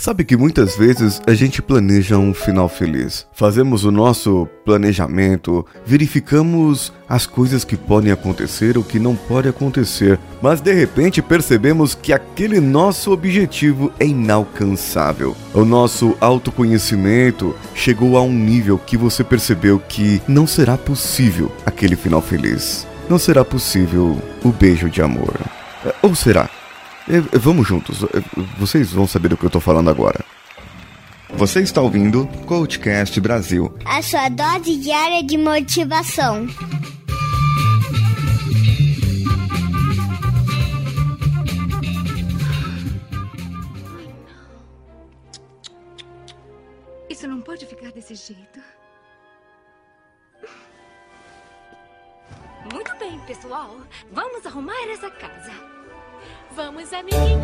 Sabe que muitas vezes a gente planeja um final feliz. Fazemos o nosso planejamento, verificamos as coisas que podem acontecer ou que não podem acontecer, mas de repente percebemos que aquele nosso objetivo é inalcançável. O nosso autoconhecimento chegou a um nível que você percebeu que não será possível aquele final feliz. Não será possível o beijo de amor. Ou será? É, vamos juntos, é, vocês vão saber do que eu tô falando agora. Você está ouvindo Coachcast Brasil a sua dose diária de motivação. Isso não pode ficar desse jeito. Muito bem, pessoal. Vamos arrumar essa casa. Vamos, amiguinho.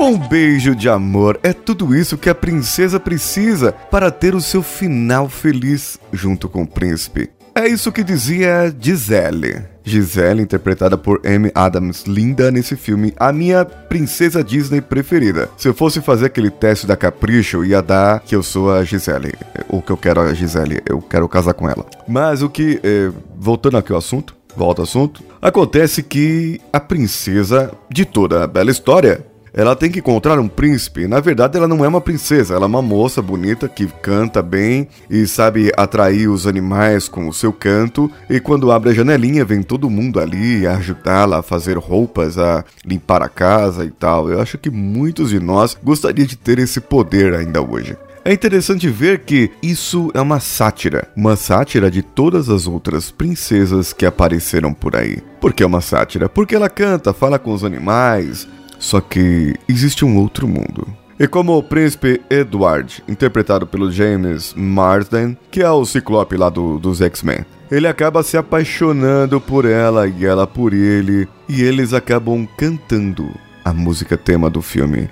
Um beijo de amor é tudo isso que a princesa precisa para ter o seu final feliz junto com o príncipe. É isso que dizia Gisele. Gisele, interpretada por Amy Adams, linda nesse filme, a minha princesa Disney preferida. Se eu fosse fazer aquele teste da Capricho, ia dar que eu sou a Gisele. Ou que eu quero a Gisele, eu quero casar com ela. Mas o que. Eh, voltando aqui ao assunto, volta ao assunto. Acontece que a princesa de toda a bela história ela tem que encontrar um príncipe. Na verdade, ela não é uma princesa, ela é uma moça bonita que canta bem e sabe atrair os animais com o seu canto. E quando abre a janelinha, vem todo mundo ali ajudá-la a fazer roupas, a limpar a casa e tal. Eu acho que muitos de nós gostariam de ter esse poder ainda hoje. É interessante ver que isso é uma sátira, uma sátira de todas as outras princesas que apareceram por aí. Por que é uma sátira? Porque ela canta, fala com os animais, só que existe um outro mundo. E como o príncipe Edward, interpretado pelo James Marsden, que é o ciclope lá do, dos X-Men, ele acaba se apaixonando por ela e ela por ele, e eles acabam cantando a música tema do filme.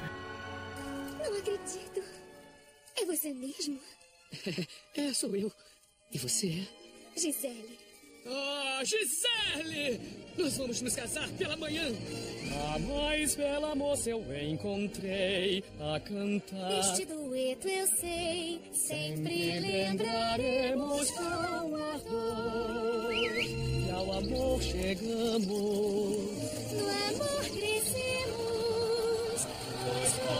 É, sou eu. E você é? Gisele. Ah, Gisele! Nós vamos nos casar pela manhã. A mais bela moça eu encontrei a cantar. Este dueto eu sei, sempre, sempre lembraremos com ardor. E ao amor chegamos. No amor crescemos. Nós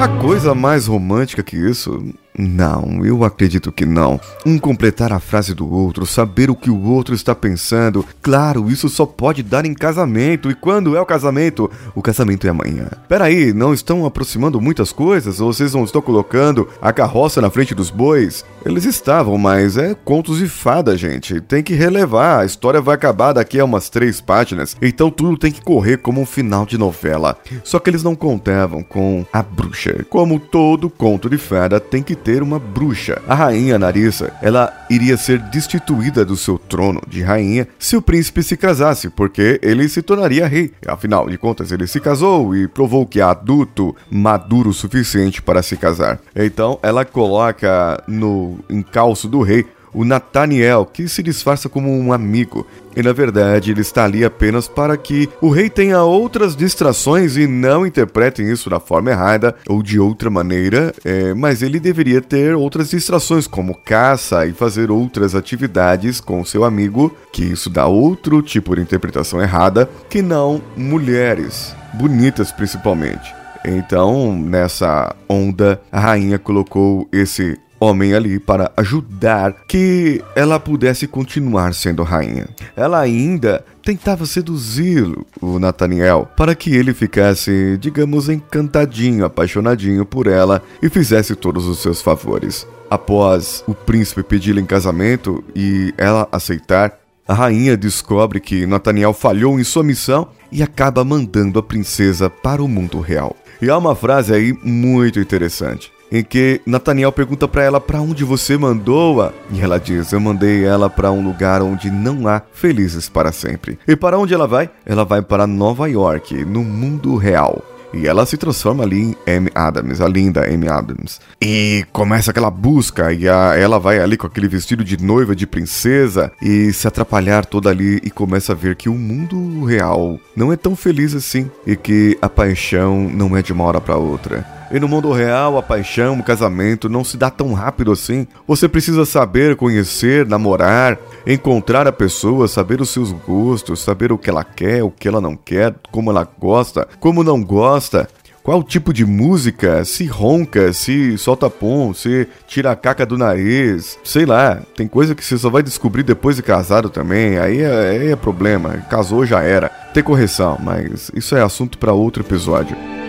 Há coisa mais romântica que isso? Não, eu acredito que não. Um completar a frase do outro, saber o que o outro está pensando. Claro, isso só pode dar em casamento. E quando é o casamento? O casamento é amanhã. Peraí, não estão aproximando muitas coisas? Vocês não estão colocando a carroça na frente dos bois? Eles estavam, mas é contos de fada, gente. Tem que relevar. A história vai acabar daqui a umas três páginas. Então tudo tem que correr como um final de novela. Só que eles não contavam com a bruxa. Como todo conto de fada tem que ter ter uma bruxa. A rainha Narissa, ela iria ser destituída do seu trono de rainha se o príncipe se casasse, porque ele se tornaria rei. Afinal de contas, ele se casou e provou que é adulto, maduro o suficiente para se casar. Então, ela coloca no encalço do rei o Nathaniel, que se disfarça como um amigo. E na verdade ele está ali apenas para que o rei tenha outras distrações e não interpretem isso da forma errada ou de outra maneira, é, mas ele deveria ter outras distrações, como caça e fazer outras atividades com seu amigo, que isso dá outro tipo de interpretação errada, que não mulheres, bonitas principalmente. Então, nessa onda, a rainha colocou esse homem ali para ajudar que ela pudesse continuar sendo rainha. Ela ainda tentava seduzir o Nathaniel para que ele ficasse, digamos, encantadinho, apaixonadinho por ela e fizesse todos os seus favores. Após o príncipe pedi-la em casamento e ela aceitar, a rainha descobre que Nathaniel falhou em sua missão e acaba mandando a princesa para o mundo real. E há uma frase aí muito interessante. Em que Nathaniel pergunta para ela para onde você mandou-a e ela diz: "Eu mandei ela para um lugar onde não há felizes para sempre". E para onde ela vai? Ela vai para Nova York, no mundo real. E ela se transforma ali em Amy Adams, a linda Amy Adams. E começa aquela busca, e a, ela vai ali com aquele vestido de noiva, de princesa, e se atrapalhar toda ali e começa a ver que o mundo real não é tão feliz assim, e que a paixão não é de uma hora para outra. E no mundo real, a paixão, o casamento não se dá tão rápido assim. Você precisa saber, conhecer, namorar, encontrar a pessoa, saber os seus gostos, saber o que ela quer, o que ela não quer, como ela gosta, como não gosta. Qual tipo de música? Se ronca, se solta pom, se tira a caca do nariz, sei lá. Tem coisa que você só vai descobrir depois de casado também. Aí é, aí é problema. Casou já era. Tem correção, mas isso é assunto para outro episódio.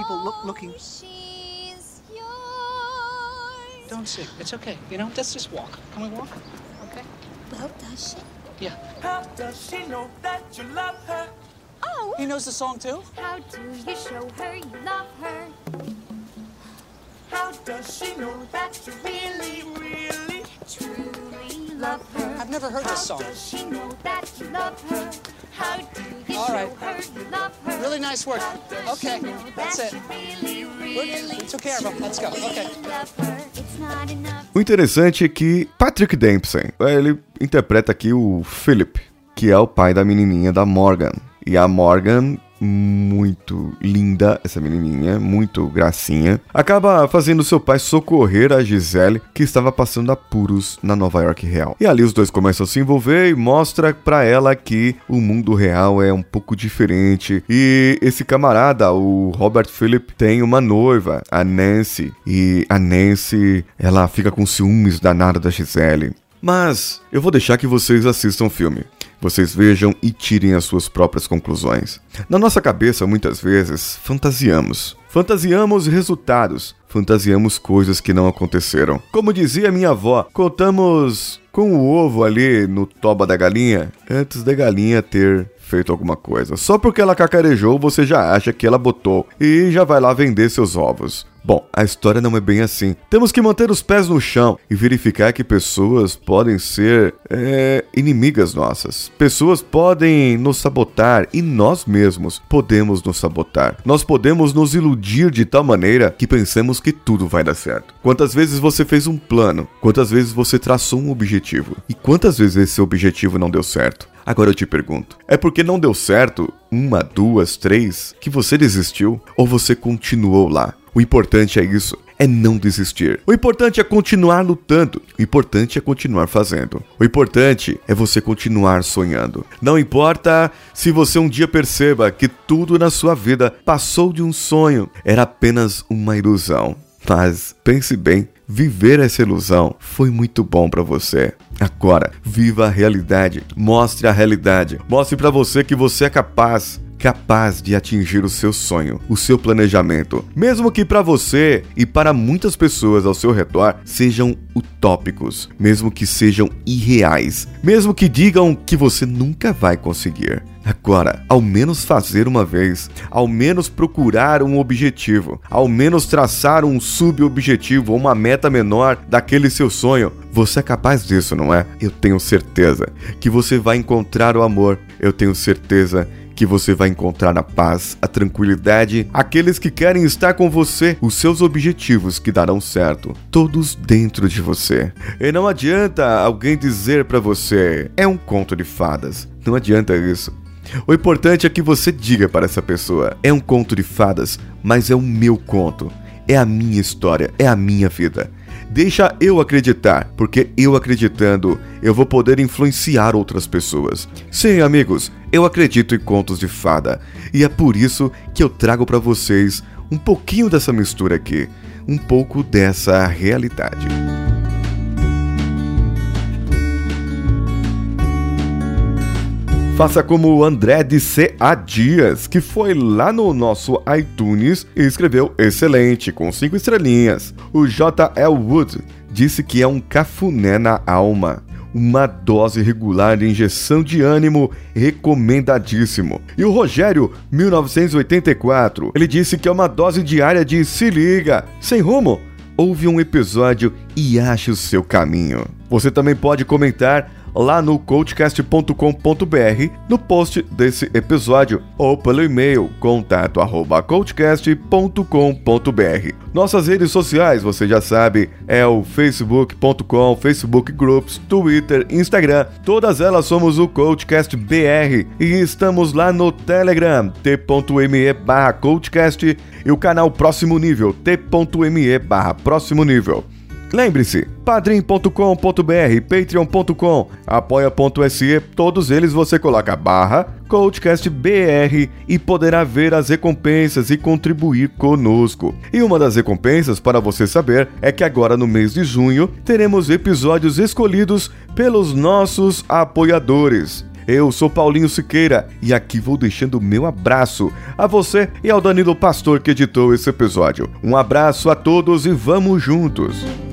People look- looking- oh, she's yours? Don't sing. It's okay. You know, let's just walk. Can we walk? Okay? Well, does she? Yeah. How does she know that you love her? Oh, He knows the song too? how do you show her you love her? How does she know that you really, really? Truly love her. I've never heard this song. Does she know that you love her? How do you All show right. her you love her? Really nice work. Does Okay, she know that's that it. you really, Good. really We took care of him. Let's go. Okay. O interessante é que Patrick Dempsey, ele interpreta aqui o Philip, que é o pai da menininha da Morgan. E a Morgan, muito linda, essa menininha, muito gracinha, acaba fazendo seu pai socorrer a Gisele, que estava passando apuros na Nova York real. E ali os dois começam a se envolver e mostra pra ela que o mundo real é um pouco diferente. E esse camarada, o Robert Phillip, tem uma noiva, a Nancy, e a Nancy, ela fica com ciúmes danada da Gisele. Mas eu vou deixar que vocês assistam o filme. Vocês vejam e tirem as suas próprias conclusões. Na nossa cabeça, muitas vezes, fantasiamos. Fantasiamos resultados. Fantasiamos coisas que não aconteceram. Como dizia minha avó, contamos com o ovo ali no toba da galinha antes da galinha ter feito alguma coisa. Só porque ela cacarejou, você já acha que ela botou e já vai lá vender seus ovos. Bom, a história não é bem assim. Temos que manter os pés no chão e verificar que pessoas podem ser é, inimigas nossas. Pessoas podem nos sabotar e nós mesmos podemos nos sabotar. Nós podemos nos iludir de tal maneira que pensemos que tudo vai dar certo. Quantas vezes você fez um plano? Quantas vezes você traçou um objetivo? E quantas vezes esse objetivo não deu certo? Agora eu te pergunto: é porque não deu certo uma, duas, três que você desistiu ou você continuou lá? O importante é isso, é não desistir. O importante é continuar lutando. O importante é continuar fazendo. O importante é você continuar sonhando. Não importa se você um dia perceba que tudo na sua vida passou de um sonho, era apenas uma ilusão. Mas pense bem, viver essa ilusão foi muito bom para você. Agora, viva a realidade. Mostre a realidade. Mostre para você que você é capaz capaz de atingir o seu sonho, o seu planejamento, mesmo que para você e para muitas pessoas ao seu redor sejam utópicos, mesmo que sejam irreais, mesmo que digam que você nunca vai conseguir. Agora, ao menos fazer uma vez, ao menos procurar um objetivo, ao menos traçar um subobjetivo ou uma meta menor daquele seu sonho. Você é capaz disso, não é? Eu tenho certeza que você vai encontrar o amor. Eu tenho certeza que você vai encontrar a paz, a tranquilidade, aqueles que querem estar com você, os seus objetivos que darão certo, todos dentro de você. E não adianta alguém dizer para você, é um conto de fadas. Não adianta isso. O importante é que você diga para essa pessoa: é um conto de fadas, mas é o meu conto. É a minha história, é a minha vida. Deixa eu acreditar, porque eu acreditando, eu vou poder influenciar outras pessoas. Sim, amigos, eu acredito em contos de fada, e é por isso que eu trago para vocês um pouquinho dessa mistura aqui, um pouco dessa realidade. Faça como o André de C.A. Dias, que foi lá no nosso iTunes e escreveu excelente, com 5 estrelinhas. O J.L. Wood disse que é um cafuné na alma uma dose regular de injeção de ânimo recomendadíssimo. E o Rogério, 1984, ele disse que é uma dose diária de se liga, sem rumo. Ouve um episódio e ache o seu caminho. Você também pode comentar lá no coachcast.com.br no post desse episódio ou pelo e-mail contato@coachcast.com.br. Nossas redes sociais, você já sabe, é o facebook.com, Facebook Groups, Twitter, Instagram, todas elas somos o Coachcast BR e estamos lá no Telegram, t.me barra coachcast e o canal Próximo Nível, t.me barra próximo nível. Lembre-se, padrim.com.br, patreon.com, apoia.se, todos eles você coloca barra CoachCastBR e poderá ver as recompensas e contribuir conosco. E uma das recompensas para você saber é que agora no mês de junho teremos episódios escolhidos pelos nossos apoiadores. Eu sou Paulinho Siqueira e aqui vou deixando o meu abraço a você e ao Danilo Pastor que editou esse episódio. Um abraço a todos e vamos juntos!